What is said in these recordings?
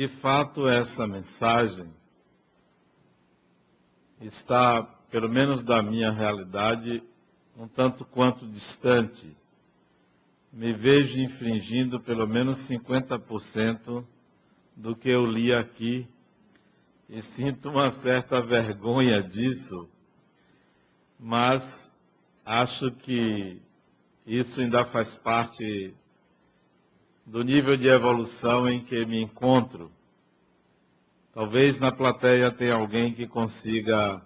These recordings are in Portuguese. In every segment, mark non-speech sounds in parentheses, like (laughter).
De fato, essa mensagem está, pelo menos da minha realidade, um tanto quanto distante. Me vejo infringindo pelo menos 50% do que eu li aqui e sinto uma certa vergonha disso, mas acho que isso ainda faz parte do nível de evolução em que me encontro. Talvez na plateia tenha alguém que consiga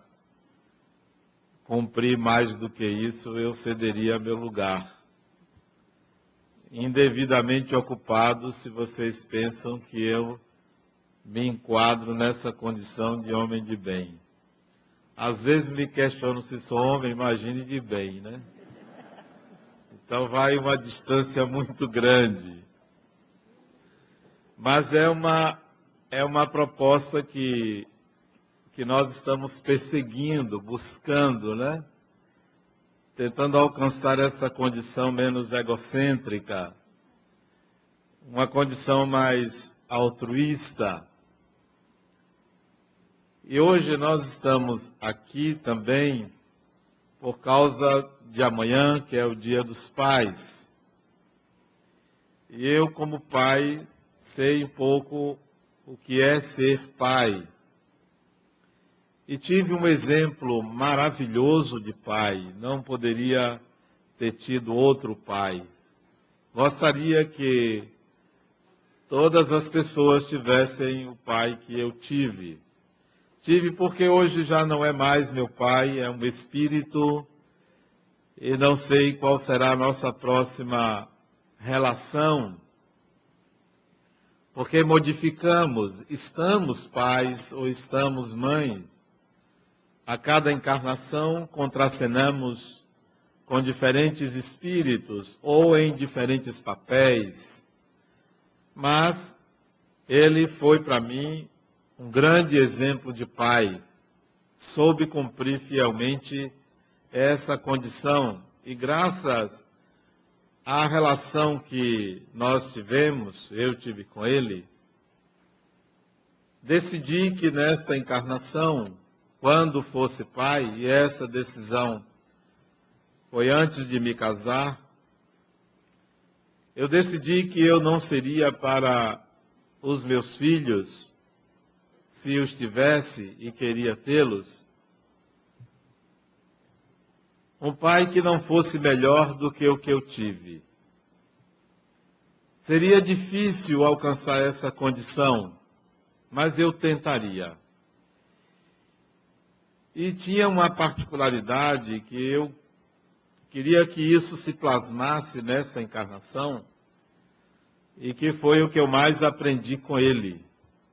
cumprir mais do que isso, eu cederia meu lugar. Indevidamente ocupado, se vocês pensam que eu me enquadro nessa condição de homem de bem. Às vezes me questiono se sou homem, imagine de bem, né? Então vai uma distância muito grande. Mas é uma, é uma proposta que, que nós estamos perseguindo, buscando, né? Tentando alcançar essa condição menos egocêntrica, uma condição mais altruísta, e hoje nós estamos aqui também por causa de amanhã, que é o Dia dos Pais. E eu, como pai, sei um pouco o que é ser pai. E tive um exemplo maravilhoso de pai, não poderia ter tido outro pai. Gostaria que todas as pessoas tivessem o pai que eu tive. Tive porque hoje já não é mais meu pai, é um espírito e não sei qual será a nossa próxima relação. Porque modificamos, estamos pais ou estamos mães. A cada encarnação contracenamos com diferentes espíritos ou em diferentes papéis. Mas ele foi para mim um grande exemplo de pai, soube cumprir fielmente essa condição e graças à relação que nós tivemos, eu tive com ele, decidi que nesta encarnação, quando fosse pai, e essa decisão foi antes de me casar, eu decidi que eu não seria para os meus filhos se os tivesse e queria tê-los, um pai que não fosse melhor do que o que eu tive. Seria difícil alcançar essa condição, mas eu tentaria. E tinha uma particularidade que eu queria que isso se plasmasse nessa encarnação, e que foi o que eu mais aprendi com ele.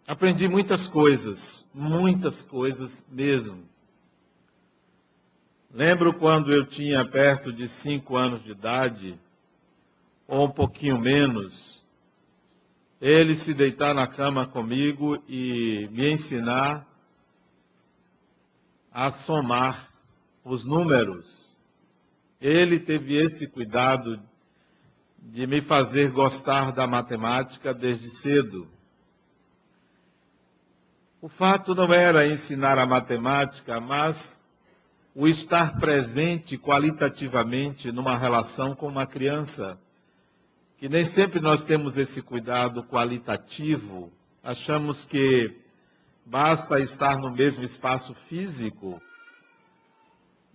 Aprendi muitas coisas, muitas coisas mesmo. Lembro quando eu tinha perto de cinco anos de idade, ou um pouquinho menos, ele se deitar na cama comigo e me ensinar a somar os números. Ele teve esse cuidado de me fazer gostar da matemática desde cedo. O fato não era ensinar a matemática, mas o estar presente qualitativamente numa relação com uma criança. Que nem sempre nós temos esse cuidado qualitativo, achamos que basta estar no mesmo espaço físico,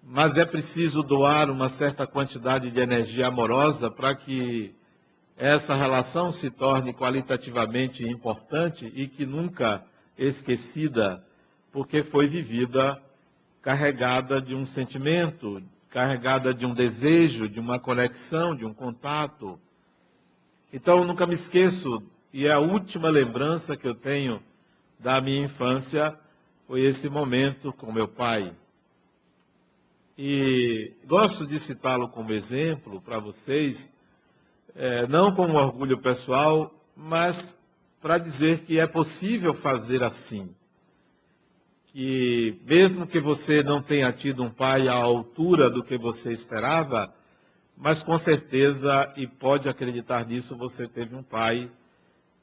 mas é preciso doar uma certa quantidade de energia amorosa para que essa relação se torne qualitativamente importante e que nunca esquecida, porque foi vivida carregada de um sentimento, carregada de um desejo, de uma conexão, de um contato. Então, eu nunca me esqueço, e é a última lembrança que eu tenho da minha infância foi esse momento com meu pai. E gosto de citá-lo como exemplo para vocês, é, não como orgulho pessoal, mas para dizer que é possível fazer assim. Que mesmo que você não tenha tido um pai à altura do que você esperava, mas com certeza, e pode acreditar nisso, você teve um pai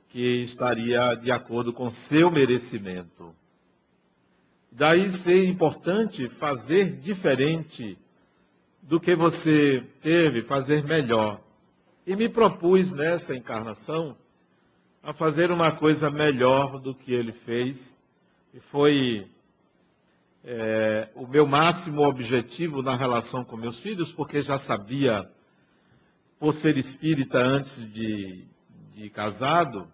que estaria de acordo com seu merecimento. Daí ser importante fazer diferente do que você teve, fazer melhor. E me propus nessa encarnação a fazer uma coisa melhor do que ele fez. E foi é, o meu máximo objetivo na relação com meus filhos, porque já sabia, por ser espírita antes de, de casado,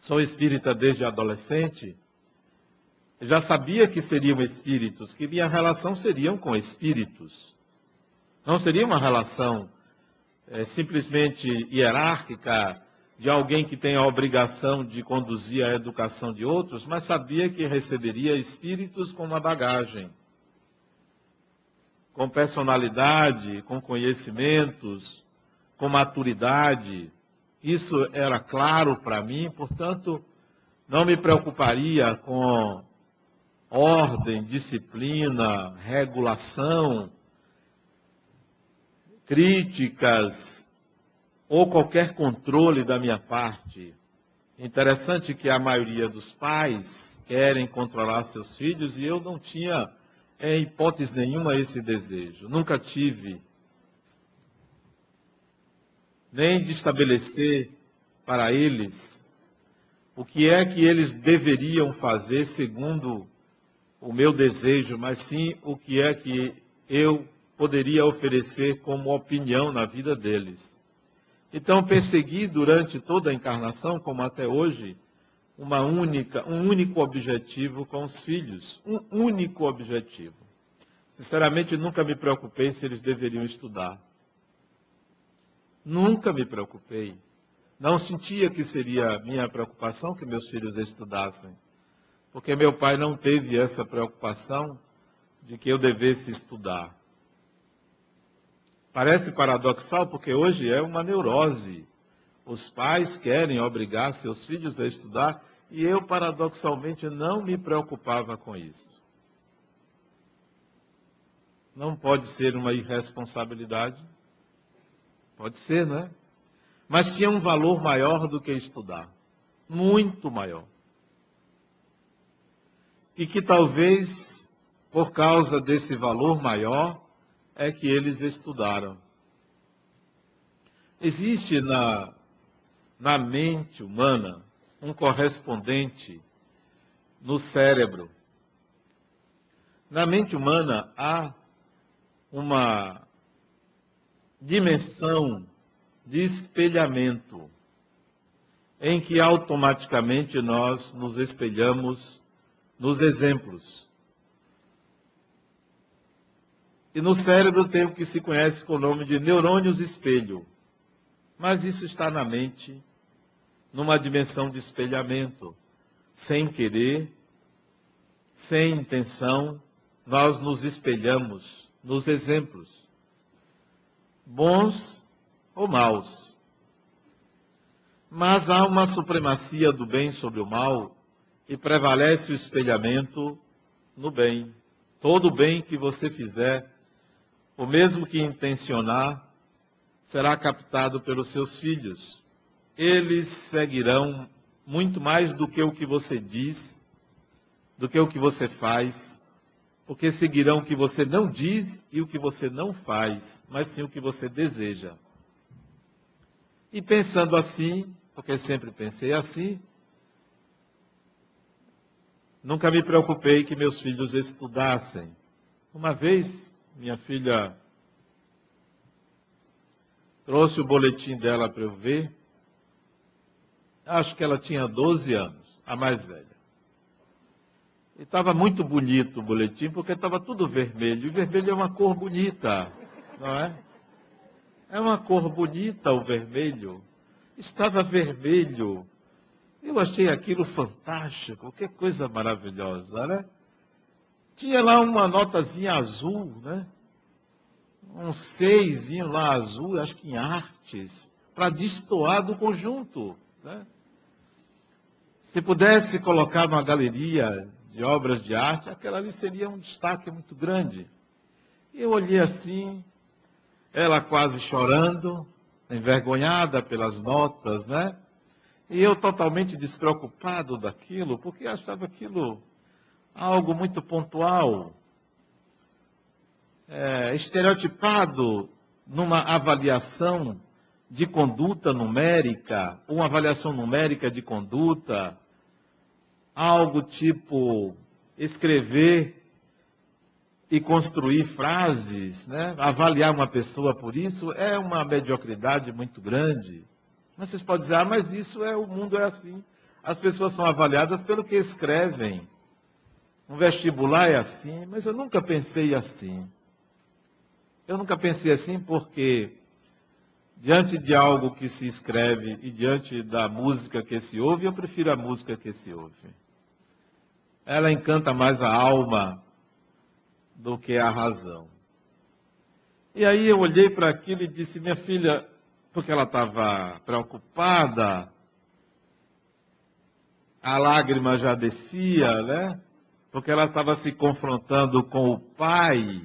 sou espírita desde adolescente, já sabia que seriam espíritos, que minha relação seria com espíritos. Não seria uma relação é, simplesmente hierárquica, de alguém que tem a obrigação de conduzir a educação de outros, mas sabia que receberia espíritos com uma bagagem, com personalidade, com conhecimentos, com maturidade. Isso era claro para mim, portanto, não me preocuparia com ordem, disciplina, regulação, críticas, ou qualquer controle da minha parte. Interessante que a maioria dos pais querem controlar seus filhos e eu não tinha, em hipótese nenhuma, esse desejo. Nunca tive. Nem de estabelecer para eles o que é que eles deveriam fazer segundo o meu desejo, mas sim o que é que eu poderia oferecer como opinião na vida deles. Então, persegui durante toda a encarnação, como até hoje, uma única, um único objetivo com os filhos. Um único objetivo. Sinceramente, nunca me preocupei se eles deveriam estudar. Nunca me preocupei. Não sentia que seria minha preocupação que meus filhos estudassem. Porque meu pai não teve essa preocupação de que eu devesse estudar. Parece paradoxal porque hoje é uma neurose. Os pais querem obrigar seus filhos a estudar e eu, paradoxalmente, não me preocupava com isso. Não pode ser uma irresponsabilidade? Pode ser, não é? Mas tinha um valor maior do que estudar. Muito maior. E que talvez, por causa desse valor maior, é que eles estudaram. Existe na, na mente humana um correspondente no cérebro. Na mente humana há uma dimensão de espelhamento, em que automaticamente nós nos espelhamos nos exemplos. E no cérebro tem o que se conhece com o nome de neurônios espelho. Mas isso está na mente, numa dimensão de espelhamento. Sem querer, sem intenção, nós nos espelhamos nos exemplos, bons ou maus. Mas há uma supremacia do bem sobre o mal e prevalece o espelhamento no bem. Todo bem que você fizer o mesmo que intencionar, será captado pelos seus filhos. Eles seguirão muito mais do que o que você diz, do que o que você faz, porque seguirão o que você não diz e o que você não faz, mas sim o que você deseja. E pensando assim, porque sempre pensei assim, nunca me preocupei que meus filhos estudassem. Uma vez, minha filha trouxe o boletim dela para eu ver. Acho que ela tinha 12 anos, a mais velha. E estava muito bonito o boletim, porque estava tudo vermelho. E vermelho é uma cor bonita, não é? É uma cor bonita o vermelho. Estava vermelho. Eu achei aquilo fantástico, que coisa maravilhosa, né? Tinha lá uma notazinha azul, né? Um seisinho lá azul, acho que em artes, para destoar do conjunto. Né? Se pudesse colocar numa galeria de obras de arte, aquela ali seria um destaque muito grande. Eu olhei assim, ela quase chorando, envergonhada pelas notas, né? E eu totalmente despreocupado daquilo, porque achava aquilo algo muito pontual, é, estereotipado numa avaliação de conduta numérica, uma avaliação numérica de conduta, algo tipo escrever e construir frases, né? avaliar uma pessoa por isso, é uma mediocridade muito grande. Mas vocês podem dizer, ah, mas isso é, o mundo é assim. As pessoas são avaliadas pelo que escrevem. Um vestibular é assim, mas eu nunca pensei assim. Eu nunca pensei assim porque, diante de algo que se escreve e diante da música que se ouve, eu prefiro a música que se ouve. Ela encanta mais a alma do que a razão. E aí eu olhei para aquilo e disse, minha filha, porque ela estava preocupada, a lágrima já descia, né? Porque ela estava se confrontando com o pai.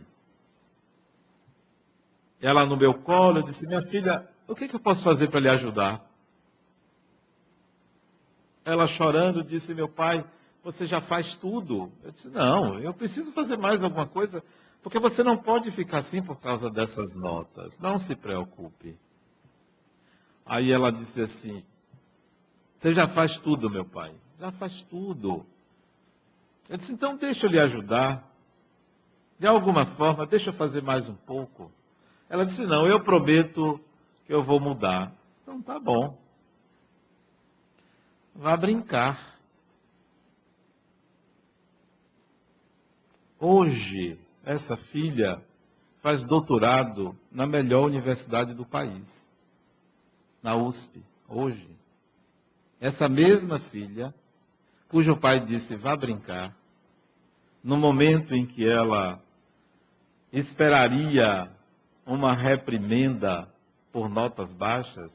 Ela no meu colo, eu disse, minha filha, o que, que eu posso fazer para lhe ajudar? Ela chorando disse, meu pai, você já faz tudo. Eu disse, não, eu preciso fazer mais alguma coisa, porque você não pode ficar assim por causa dessas notas. Não se preocupe. Aí ela disse assim: Você já faz tudo, meu pai. Já faz tudo. Eu disse: Então deixa eu lhe ajudar. De alguma forma, deixa eu fazer mais um pouco. Ela disse: Não, eu prometo que eu vou mudar. Então tá bom. Vá brincar. Hoje, essa filha faz doutorado na melhor universidade do país na USP, hoje. Essa mesma filha, cujo pai disse vá brincar, no momento em que ela esperaria uma reprimenda por notas baixas,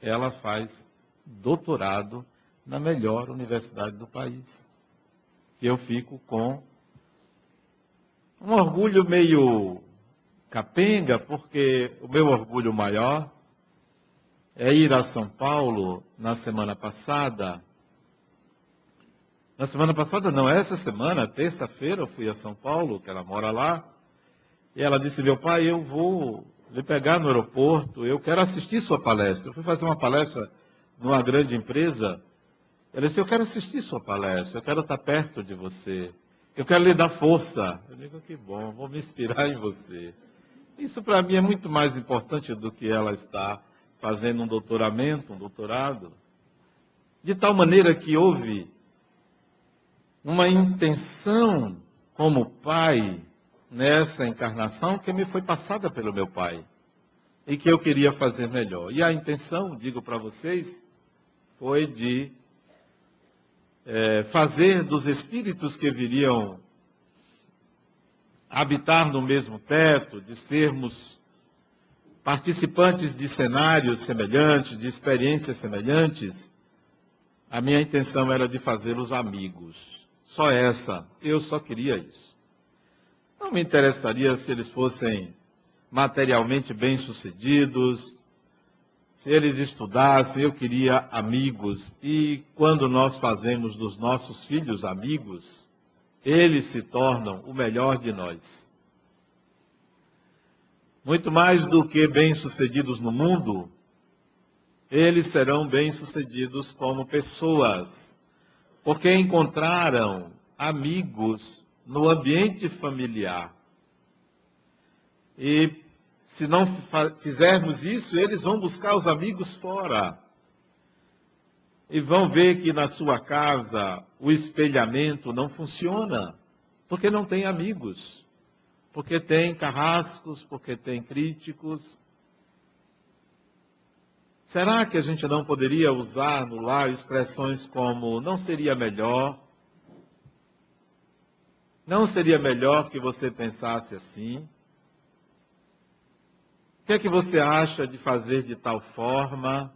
ela faz doutorado na melhor universidade do país. Eu fico com um orgulho meio capenga, porque o meu orgulho maior é ir a São Paulo na semana passada. Na semana passada, não, essa semana, terça-feira, eu fui a São Paulo, que ela mora lá. E ela disse: Meu pai, eu vou lhe pegar no aeroporto, eu quero assistir sua palestra. Eu fui fazer uma palestra numa grande empresa. Ela disse: Eu quero assistir sua palestra, eu quero estar perto de você. Eu quero lhe dar força. Eu digo: Que bom, vou me inspirar em você. Isso para mim é muito mais importante do que ela estar fazendo um doutoramento, um doutorado, de tal maneira que houve uma intenção como pai nessa encarnação que me foi passada pelo meu pai e que eu queria fazer melhor. E a intenção, digo para vocês, foi de é, fazer dos espíritos que viriam habitar no mesmo teto, de sermos participantes de cenários semelhantes, de experiências semelhantes, a minha intenção era de fazê-los amigos. Só essa. Eu só queria isso. Não me interessaria se eles fossem materialmente bem-sucedidos, se eles estudassem, eu queria amigos. E quando nós fazemos dos nossos filhos amigos, eles se tornam o melhor de nós muito mais do que bem-sucedidos no mundo, eles serão bem-sucedidos como pessoas, porque encontraram amigos no ambiente familiar. E se não fizermos isso, eles vão buscar os amigos fora. E vão ver que na sua casa o espelhamento não funciona, porque não tem amigos porque tem carrascos, porque tem críticos. Será que a gente não poderia usar no lar expressões como não seria melhor? Não seria melhor que você pensasse assim? O que é que você acha de fazer de tal forma?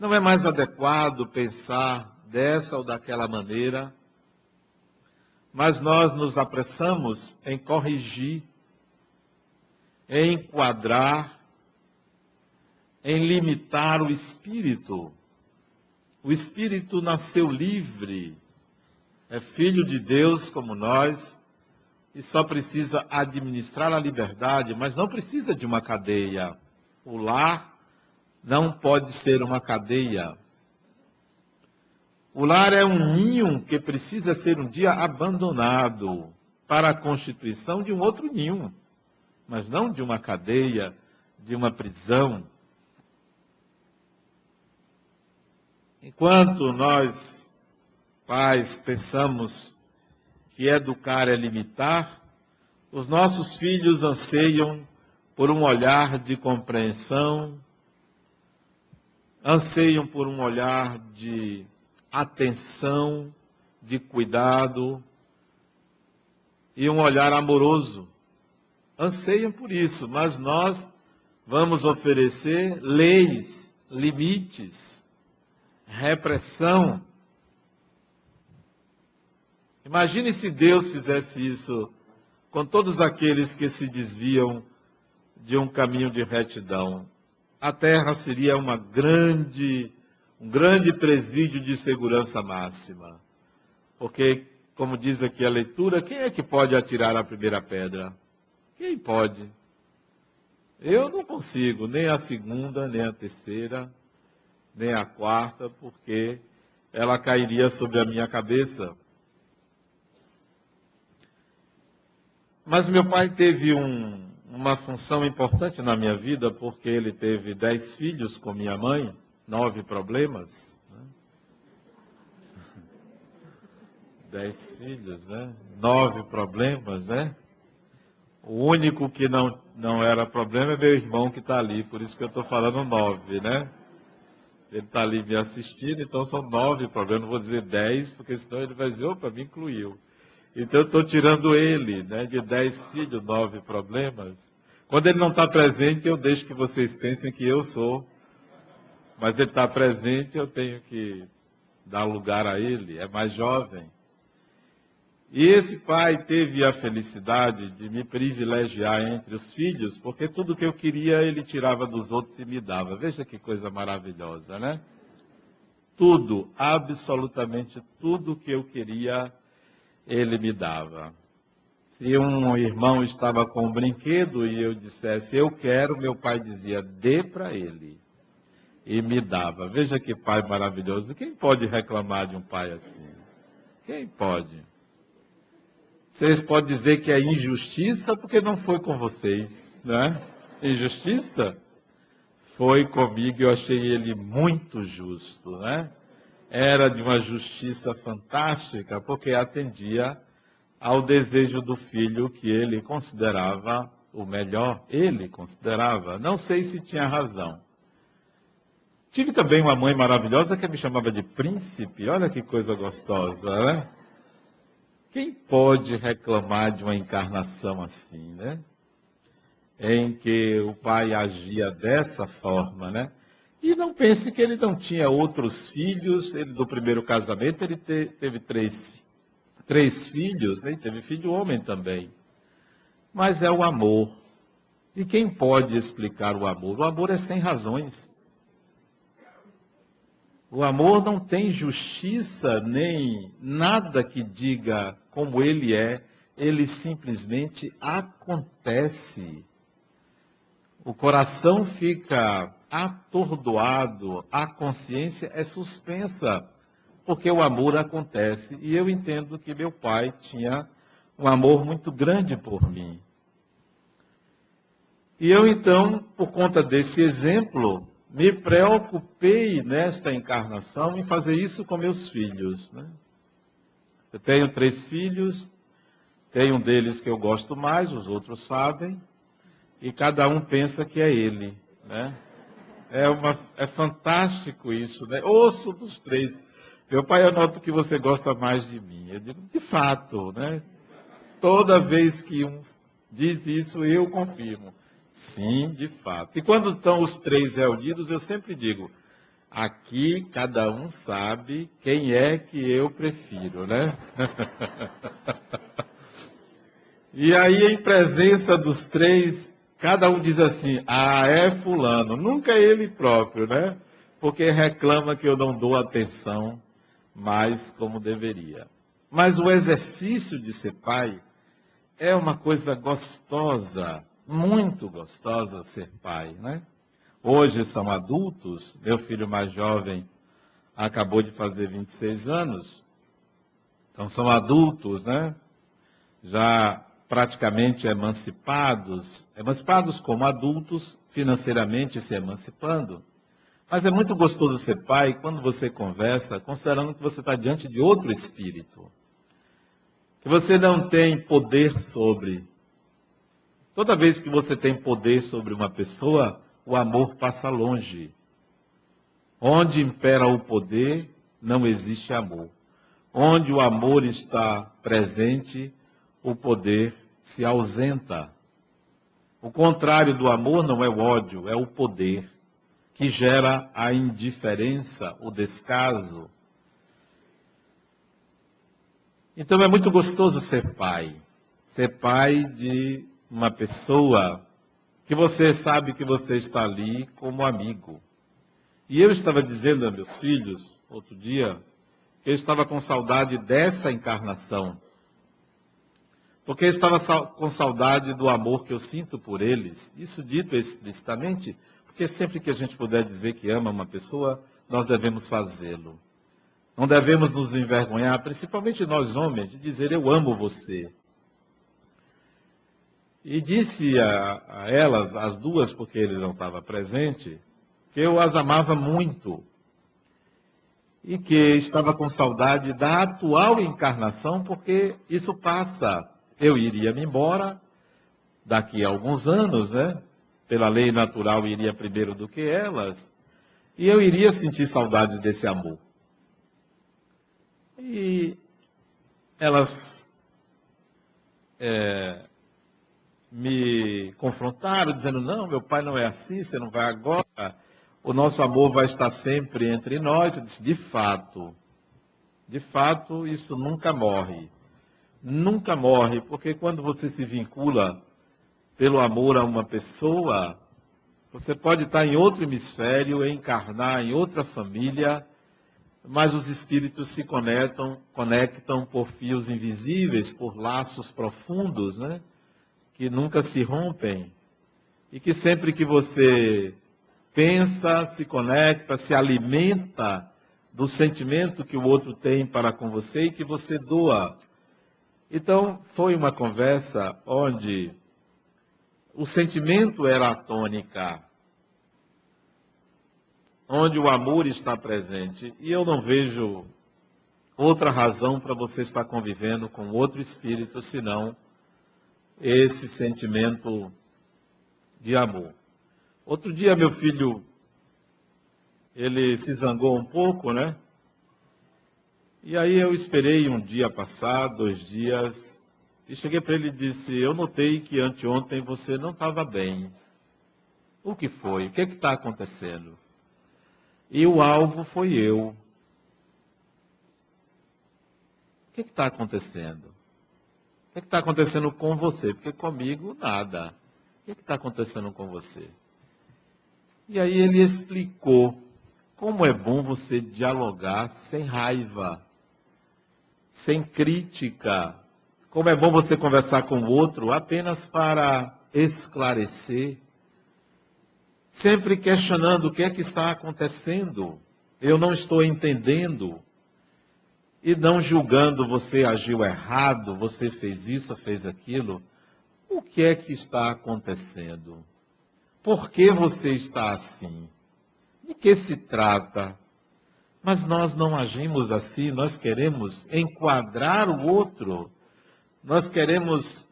Não é mais adequado pensar dessa ou daquela maneira? mas nós nos apressamos em corrigir, em enquadrar, em limitar o espírito O espírito nasceu livre, é filho de Deus como nós, e só precisa administrar a liberdade, mas não precisa de uma cadeia. O lar não pode ser uma cadeia. O lar é um ninho que precisa ser um dia abandonado para a constituição de um outro ninho, mas não de uma cadeia, de uma prisão. Enquanto nós, pais, pensamos que educar é limitar, os nossos filhos anseiam por um olhar de compreensão, anseiam por um olhar de atenção, de cuidado e um olhar amoroso. Anseiam por isso, mas nós vamos oferecer leis, limites, repressão. Imagine se Deus fizesse isso com todos aqueles que se desviam de um caminho de retidão. A terra seria uma grande um grande presídio de segurança máxima. Porque, como diz aqui a leitura, quem é que pode atirar a primeira pedra? Quem pode? Eu não consigo, nem a segunda, nem a terceira, nem a quarta, porque ela cairia sobre a minha cabeça. Mas meu pai teve um, uma função importante na minha vida, porque ele teve dez filhos com minha mãe nove problemas. Né? Dez filhos, né? Nove problemas, né? O único que não, não era problema é meu irmão que está ali, por isso que eu estou falando nove, né? Ele está ali me assistindo, então são nove problemas, não vou dizer dez, porque senão ele vai dizer, opa, me incluiu. Então eu estou tirando ele, né? De dez filhos, nove problemas. Quando ele não está presente, eu deixo que vocês pensem que eu sou mas ele está presente, eu tenho que dar lugar a ele, é mais jovem. E esse pai teve a felicidade de me privilegiar entre os filhos, porque tudo que eu queria ele tirava dos outros e me dava. Veja que coisa maravilhosa, né? Tudo, absolutamente tudo que eu queria, ele me dava. Se um irmão estava com um brinquedo e eu dissesse, eu quero, meu pai dizia, dê para ele e me dava. Veja que pai maravilhoso. Quem pode reclamar de um pai assim? Quem pode? Vocês podem dizer que é injustiça porque não foi com vocês, né? Injustiça? Foi comigo eu achei ele muito justo, né? Era de uma justiça fantástica porque atendia ao desejo do filho que ele considerava o melhor. Ele considerava. Não sei se tinha razão Tive também uma mãe maravilhosa que me chamava de príncipe. Olha que coisa gostosa, né? Quem pode reclamar de uma encarnação assim, né? Em que o pai agia dessa forma, né? E não pense que ele não tinha outros filhos. Ele, do primeiro casamento, ele te, teve três, três filhos, né? teve filho homem também. Mas é o amor. E quem pode explicar o amor? O amor é sem razões. O amor não tem justiça nem nada que diga como ele é, ele simplesmente acontece. O coração fica atordoado, a consciência é suspensa, porque o amor acontece. E eu entendo que meu pai tinha um amor muito grande por mim. E eu então, por conta desse exemplo, me preocupei nesta encarnação em fazer isso com meus filhos. Né? Eu tenho três filhos, tem um deles que eu gosto mais, os outros sabem, e cada um pensa que é ele. Né? É, uma, é fantástico isso, né? Ouço dos três. Meu pai, eu noto que você gosta mais de mim. Eu digo, de fato, né? Toda vez que um diz isso, eu confirmo. Sim, de fato. E quando estão os três reunidos, eu sempre digo: aqui cada um sabe quem é que eu prefiro, né? (laughs) e aí, em presença dos três, cada um diz assim: ah, é Fulano. Nunca é ele próprio, né? porque reclama que eu não dou atenção mais como deveria. Mas o exercício de ser pai é uma coisa gostosa, muito gostosa ser pai, né? Hoje são adultos, meu filho mais jovem acabou de fazer 26 anos, então são adultos, né? Já praticamente emancipados, emancipados como adultos, financeiramente se emancipando. Mas é muito gostoso ser pai quando você conversa, considerando que você está diante de outro espírito. Que você não tem poder sobre. Toda vez que você tem poder sobre uma pessoa, o amor passa longe. Onde impera o poder, não existe amor. Onde o amor está presente, o poder se ausenta. O contrário do amor não é o ódio, é o poder, que gera a indiferença, o descaso. Então é muito gostoso ser pai. Ser pai de uma pessoa que você sabe que você está ali como amigo. E eu estava dizendo a meus filhos, outro dia, que eu estava com saudade dessa encarnação porque eu estava com saudade do amor que eu sinto por eles. Isso dito explicitamente, porque sempre que a gente puder dizer que ama uma pessoa, nós devemos fazê-lo. Não devemos nos envergonhar, principalmente nós homens, de dizer eu amo você. E disse a, a elas, as duas, porque ele não estava presente, que eu as amava muito e que estava com saudade da atual encarnação, porque isso passa eu iria me embora daqui a alguns anos, né? Pela lei natural iria primeiro do que elas, e eu iria sentir saudades desse amor. E elas é, me confrontaram, dizendo: não, meu pai não é assim, você não vai agora, o nosso amor vai estar sempre entre nós. Eu disse: de fato, de fato, isso nunca morre nunca morre, porque quando você se vincula pelo amor a uma pessoa, você pode estar em outro hemisfério, encarnar em outra família, mas os espíritos se conectam, conectam por fios invisíveis, por laços profundos, né? Que nunca se rompem. E que sempre que você pensa, se conecta, se alimenta do sentimento que o outro tem para com você e que você doa então, foi uma conversa onde o sentimento era a tônica, onde o amor está presente. E eu não vejo outra razão para você estar convivendo com outro espírito senão esse sentimento de amor. Outro dia, meu filho, ele se zangou um pouco, né? E aí eu esperei um dia passar, dois dias, e cheguei para ele e disse, eu notei que anteontem você não estava bem. O que foi? O que é está acontecendo? E o alvo foi eu. O que é está acontecendo? O que está acontecendo com você? Porque comigo nada. O que está acontecendo com você? E aí ele explicou como é bom você dialogar sem raiva sem crítica. Como é bom você conversar com o outro apenas para esclarecer, sempre questionando o que é que está acontecendo. Eu não estou entendendo. E não julgando você agiu errado, você fez isso, fez aquilo. O que é que está acontecendo? Por que você está assim? De que se trata? Mas nós não agimos assim, nós queremos enquadrar o outro, nós queremos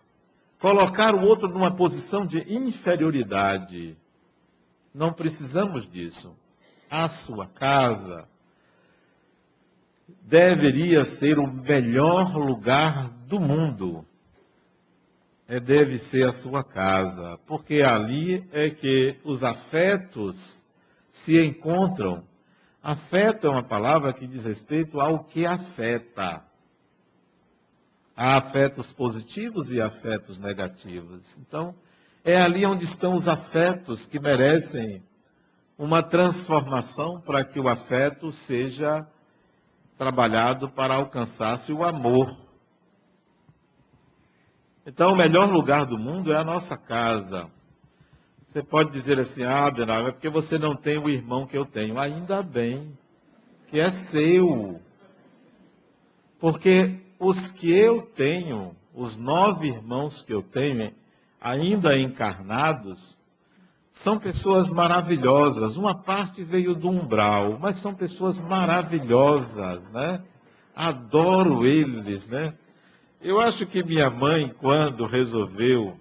colocar o outro numa posição de inferioridade. Não precisamos disso. A sua casa deveria ser o melhor lugar do mundo. É, deve ser a sua casa, porque ali é que os afetos se encontram Afeto é uma palavra que diz respeito ao que afeta. Há afetos positivos e afetos negativos. Então, é ali onde estão os afetos que merecem uma transformação para que o afeto seja trabalhado para alcançar-se o amor. Então, o melhor lugar do mundo é a nossa casa. Você pode dizer assim, ah, Adenal, é porque você não tem o irmão que eu tenho. Ainda bem que é seu. Porque os que eu tenho, os nove irmãos que eu tenho, ainda encarnados, são pessoas maravilhosas. Uma parte veio do umbral, mas são pessoas maravilhosas, né? Adoro eles, né? Eu acho que minha mãe, quando resolveu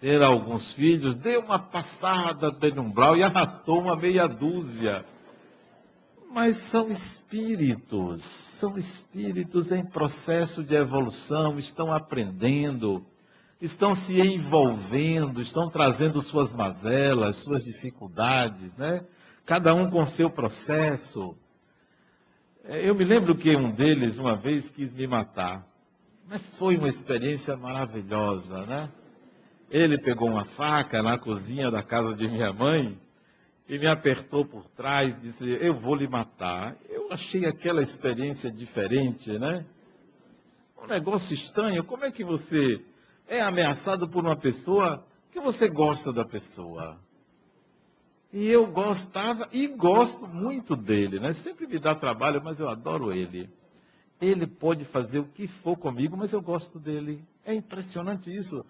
ter alguns filhos, deu uma passada no umbral e arrastou uma meia dúzia. Mas são espíritos, são espíritos em processo de evolução, estão aprendendo estão se envolvendo, estão trazendo suas mazelas, suas dificuldades, né? Cada um com seu processo. É, eu me lembro que um deles uma vez quis me matar, mas foi uma experiência maravilhosa, né? Ele pegou uma faca na cozinha da casa de minha mãe e me apertou por trás, disse: Eu vou lhe matar. Eu achei aquela experiência diferente, né? Um negócio estranho. Como é que você é ameaçado por uma pessoa que você gosta da pessoa. E eu gostava e gosto muito dele, né? Sempre me dá trabalho, mas eu adoro ele. Ele pode fazer o que for comigo, mas eu gosto dele. É impressionante isso.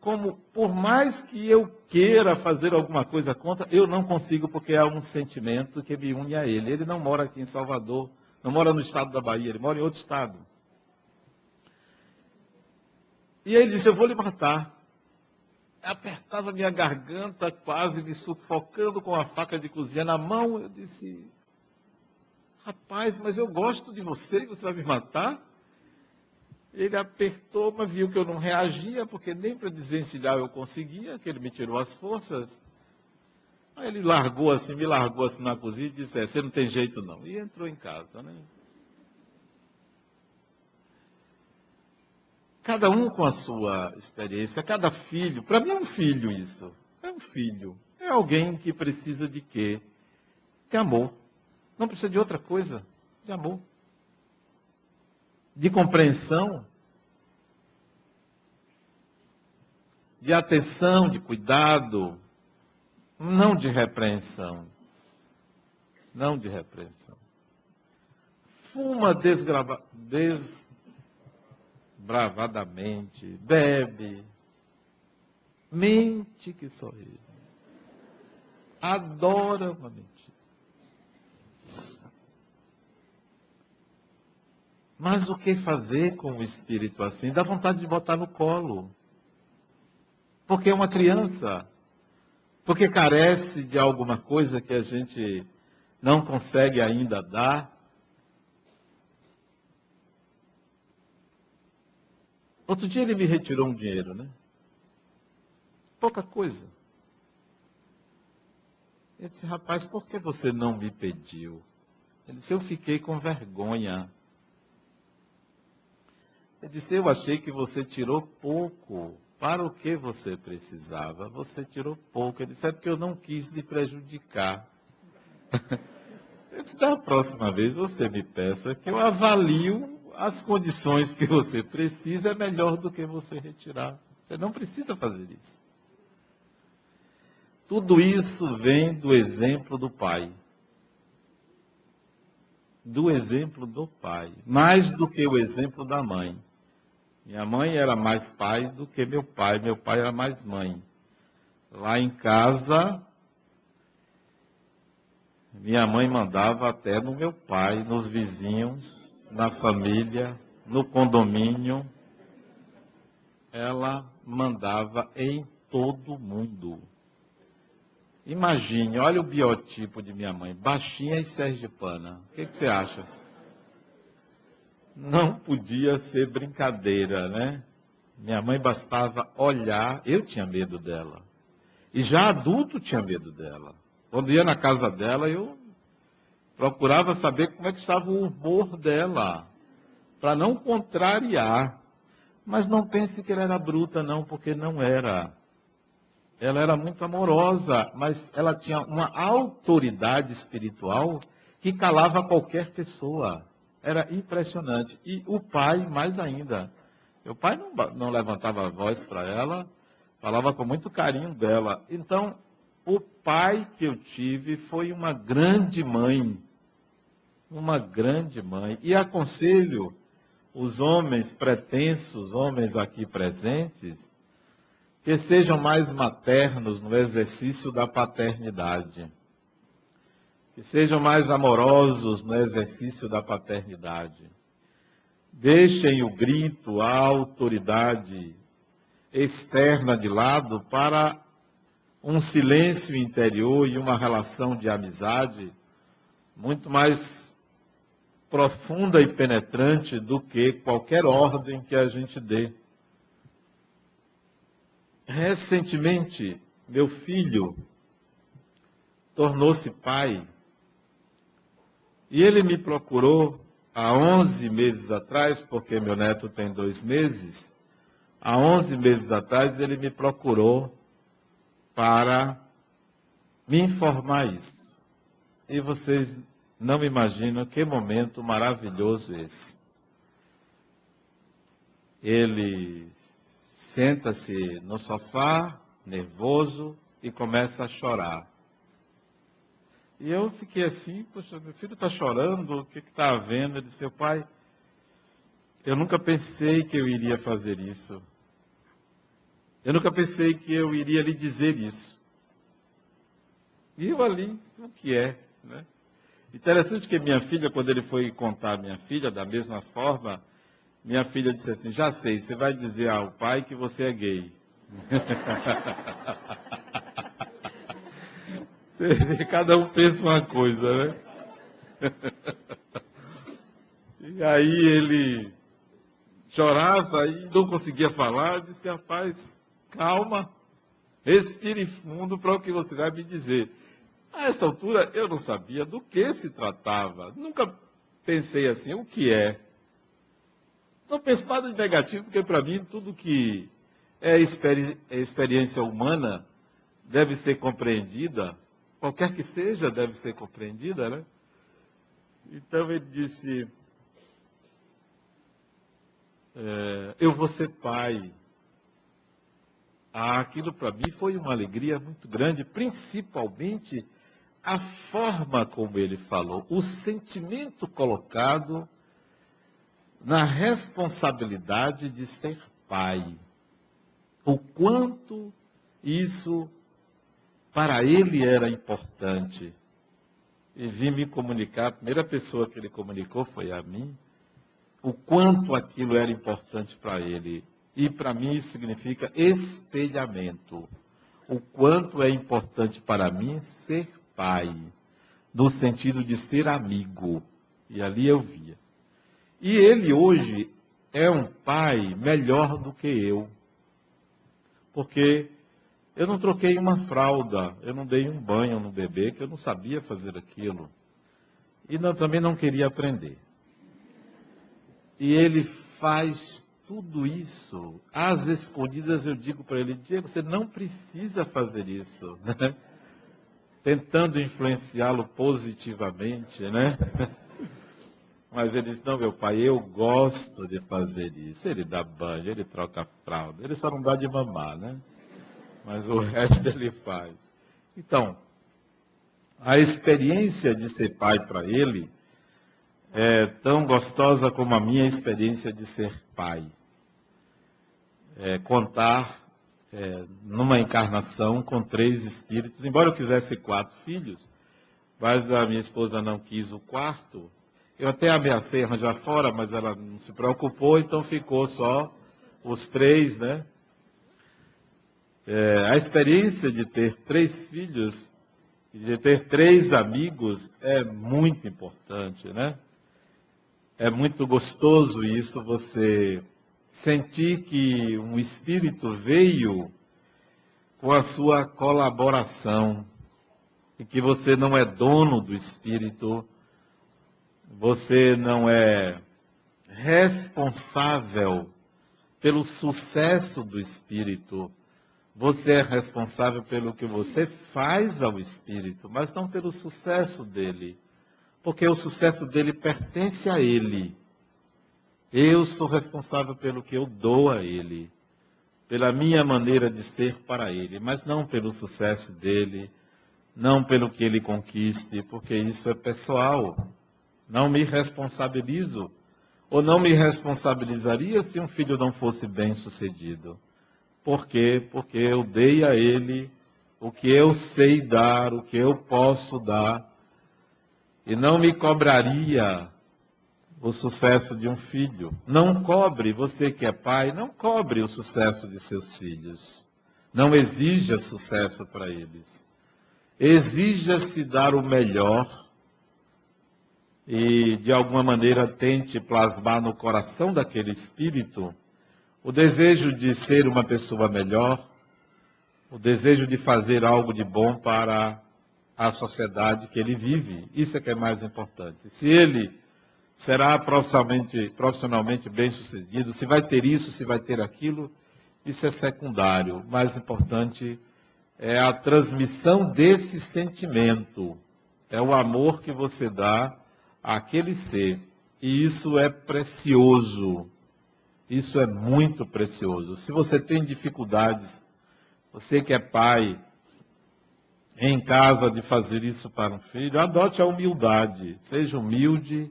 Como, por mais que eu queira fazer alguma coisa contra, eu não consigo, porque há um sentimento que me une a ele. Ele não mora aqui em Salvador, não mora no estado da Bahia, ele mora em outro estado. E ele disse: Eu vou lhe matar. Apertava minha garganta, quase me sufocando com a faca de cozinha na mão. Eu disse: Rapaz, mas eu gosto de você você vai me matar? Ele apertou, mas viu que eu não reagia, porque nem para desvencilhar eu conseguia, que ele me tirou as forças. Aí ele largou assim, me largou assim na cozinha e disse: é, Você não tem jeito não. E entrou em casa, né? Cada um com a sua experiência, cada filho. Para mim é um filho isso. É um filho. É alguém que precisa de quê? De amor. Não precisa de outra coisa. De amor. De compreensão. De atenção, de cuidado. Não de repreensão. Não de repreensão. Fuma desgrava, des, bravadamente, bebe, mente que sorri, adora uma mentira. Mas o que fazer com o espírito assim? Dá vontade de botar no colo. Porque é uma criança. Porque carece de alguma coisa que a gente não consegue ainda dar. Outro dia ele me retirou um dinheiro, né? Pouca coisa. Eu disse, rapaz, por que você não me pediu? Ele disse, eu fiquei com vergonha. Ele disse, eu achei que você tirou pouco. Para o que você precisava? Você tirou pouco. Ele disse, é porque eu não quis lhe prejudicar. (laughs) Eu disse, da próxima vez você me peça que eu avalio as condições que você precisa é melhor do que você retirar. Você não precisa fazer isso. Tudo isso vem do exemplo do pai. Do exemplo do pai. Mais do que o exemplo da mãe. Minha mãe era mais pai do que meu pai. Meu pai era mais mãe. Lá em casa, minha mãe mandava até no meu pai, nos vizinhos, na família, no condomínio, ela mandava em todo mundo. Imagine, olha o biotipo de minha mãe, baixinha e sergipana. O que, que você acha? Não podia ser brincadeira, né? Minha mãe bastava olhar, eu tinha medo dela. E já adulto tinha medo dela. Quando ia na casa dela, eu procurava saber como é que estava o humor dela, para não contrariar. Mas não pense que ela era bruta, não, porque não era. ela era muito amorosa, mas ela tinha uma autoridade espiritual que calava qualquer pessoa. Era impressionante. E o pai, mais ainda. Meu pai não, não levantava a voz para ela, falava com muito carinho dela. Então, o pai que eu tive foi uma grande mãe. Uma grande mãe. E aconselho os homens pretensos, homens aqui presentes, que sejam mais maternos no exercício da paternidade. Que sejam mais amorosos no exercício da paternidade. Deixem o grito, a autoridade externa de lado para um silêncio interior e uma relação de amizade muito mais profunda e penetrante do que qualquer ordem que a gente dê. Recentemente, meu filho tornou-se pai e ele me procurou há 11 meses atrás, porque meu neto tem dois meses. Há 11 meses atrás ele me procurou para me informar isso. E vocês não imaginam que momento maravilhoso esse. Ele senta-se no sofá, nervoso, e começa a chorar. E eu fiquei assim, poxa, meu filho está chorando, o que está havendo? Ele disse, meu pai, eu nunca pensei que eu iria fazer isso. Eu nunca pensei que eu iria lhe dizer isso. E eu ali, o que é? Né? Interessante que minha filha, quando ele foi contar a minha filha, da mesma forma, minha filha disse assim, já sei, você vai dizer ao pai que você é gay. (laughs) Cada um pensa uma coisa, né? (laughs) E aí ele chorava e não conseguia falar. Disse, rapaz, calma, respire fundo para o que você vai me dizer. A essa altura eu não sabia do que se tratava. Nunca pensei assim, o que é? Não penso nada de negativo, porque para mim tudo que é, é experiência humana deve ser compreendida, qualquer que seja, deve ser compreendida, né? Então ele disse, é, eu vou ser pai. Ah, aquilo para mim foi uma alegria muito grande, principalmente a forma como ele falou, o sentimento colocado na responsabilidade de ser pai. O quanto isso para ele era importante. E vim me comunicar, a primeira pessoa que ele comunicou foi a mim, o quanto aquilo era importante para ele. E para mim isso significa espelhamento. O quanto é importante para mim ser pai, no sentido de ser amigo. E ali eu via. E ele hoje é um pai melhor do que eu. Porque eu não troquei uma fralda, eu não dei um banho no bebê, que eu não sabia fazer aquilo. E não, também não queria aprender. E ele faz tudo isso. Às escondidas eu digo para ele, Diego, você não precisa fazer isso. (laughs) Tentando influenciá-lo positivamente, né? (laughs) Mas ele diz, não, meu pai, eu gosto de fazer isso. Ele dá banho, ele troca fralda. Ele só não dá de mamar, né? Mas o (laughs) resto ele faz. Então, a experiência de ser pai para ele é tão gostosa como a minha experiência de ser pai. É, contar é, numa encarnação com três espíritos, embora eu quisesse quatro filhos, mas a minha esposa não quis o quarto. Eu até ameacei arranjar fora, mas ela não se preocupou, então ficou só os três, né? É, a experiência de ter três filhos e de ter três amigos é muito importante, né? É muito gostoso isso, você sentir que um espírito veio com a sua colaboração e que você não é dono do espírito, você não é responsável pelo sucesso do espírito, Você é responsável pelo que você faz ao espírito, mas não pelo sucesso dele. Porque o sucesso dele pertence a ele. Eu sou responsável pelo que eu dou a ele, pela minha maneira de ser para ele, mas não pelo sucesso dele, não pelo que ele conquiste, porque isso é pessoal. Não me responsabilizo. Ou não me responsabilizaria se um filho não fosse bem sucedido. Por quê? Porque eu dei a ele o que eu sei dar, o que eu posso dar. E não me cobraria o sucesso de um filho. Não cobre, você que é pai, não cobre o sucesso de seus filhos. Não exija sucesso para eles. Exija-se dar o melhor e, de alguma maneira, tente plasmar no coração daquele espírito o desejo de ser uma pessoa melhor, o desejo de fazer algo de bom para a sociedade que ele vive. Isso é que é mais importante. Se ele será profissionalmente, profissionalmente bem sucedido, se vai ter isso, se vai ter aquilo, isso é secundário. O mais importante é a transmissão desse sentimento. É o amor que você dá àquele ser. E isso é precioso. Isso é muito precioso. Se você tem dificuldades, você que é pai, em casa de fazer isso para um filho, adote a humildade. Seja humilde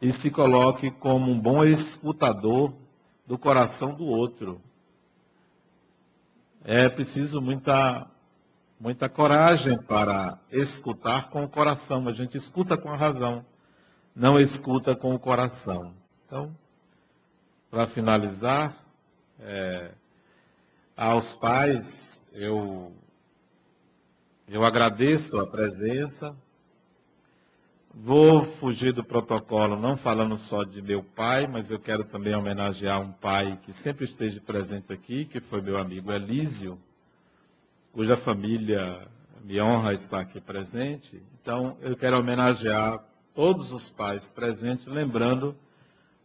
e se coloque como um bom escutador do coração do outro. É preciso muita, muita coragem para escutar com o coração. A gente escuta com a razão, não escuta com o coração. Então, para finalizar, é, aos pais, eu, eu agradeço a presença, Vou fugir do protocolo, não falando só de meu pai, mas eu quero também homenagear um pai que sempre esteve presente aqui, que foi meu amigo Elísio, cuja família me honra estar aqui presente. Então, eu quero homenagear todos os pais presentes, lembrando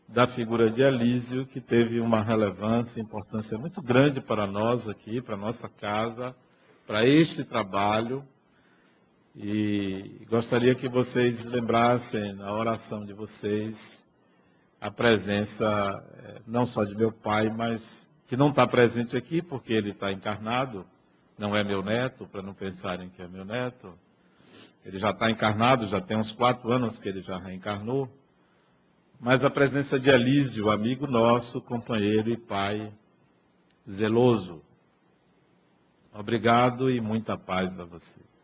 da figura de Elísio, que teve uma relevância e importância muito grande para nós aqui, para nossa casa, para este trabalho e gostaria que vocês lembrassem na oração de vocês a presença eh, não só de meu pai, mas que não está presente aqui porque ele está encarnado, não é meu neto, para não pensarem que é meu neto. Ele já está encarnado, já tem uns quatro anos que ele já reencarnou. Mas a presença de Elísio, amigo nosso, companheiro e pai zeloso. Obrigado e muita paz a vocês.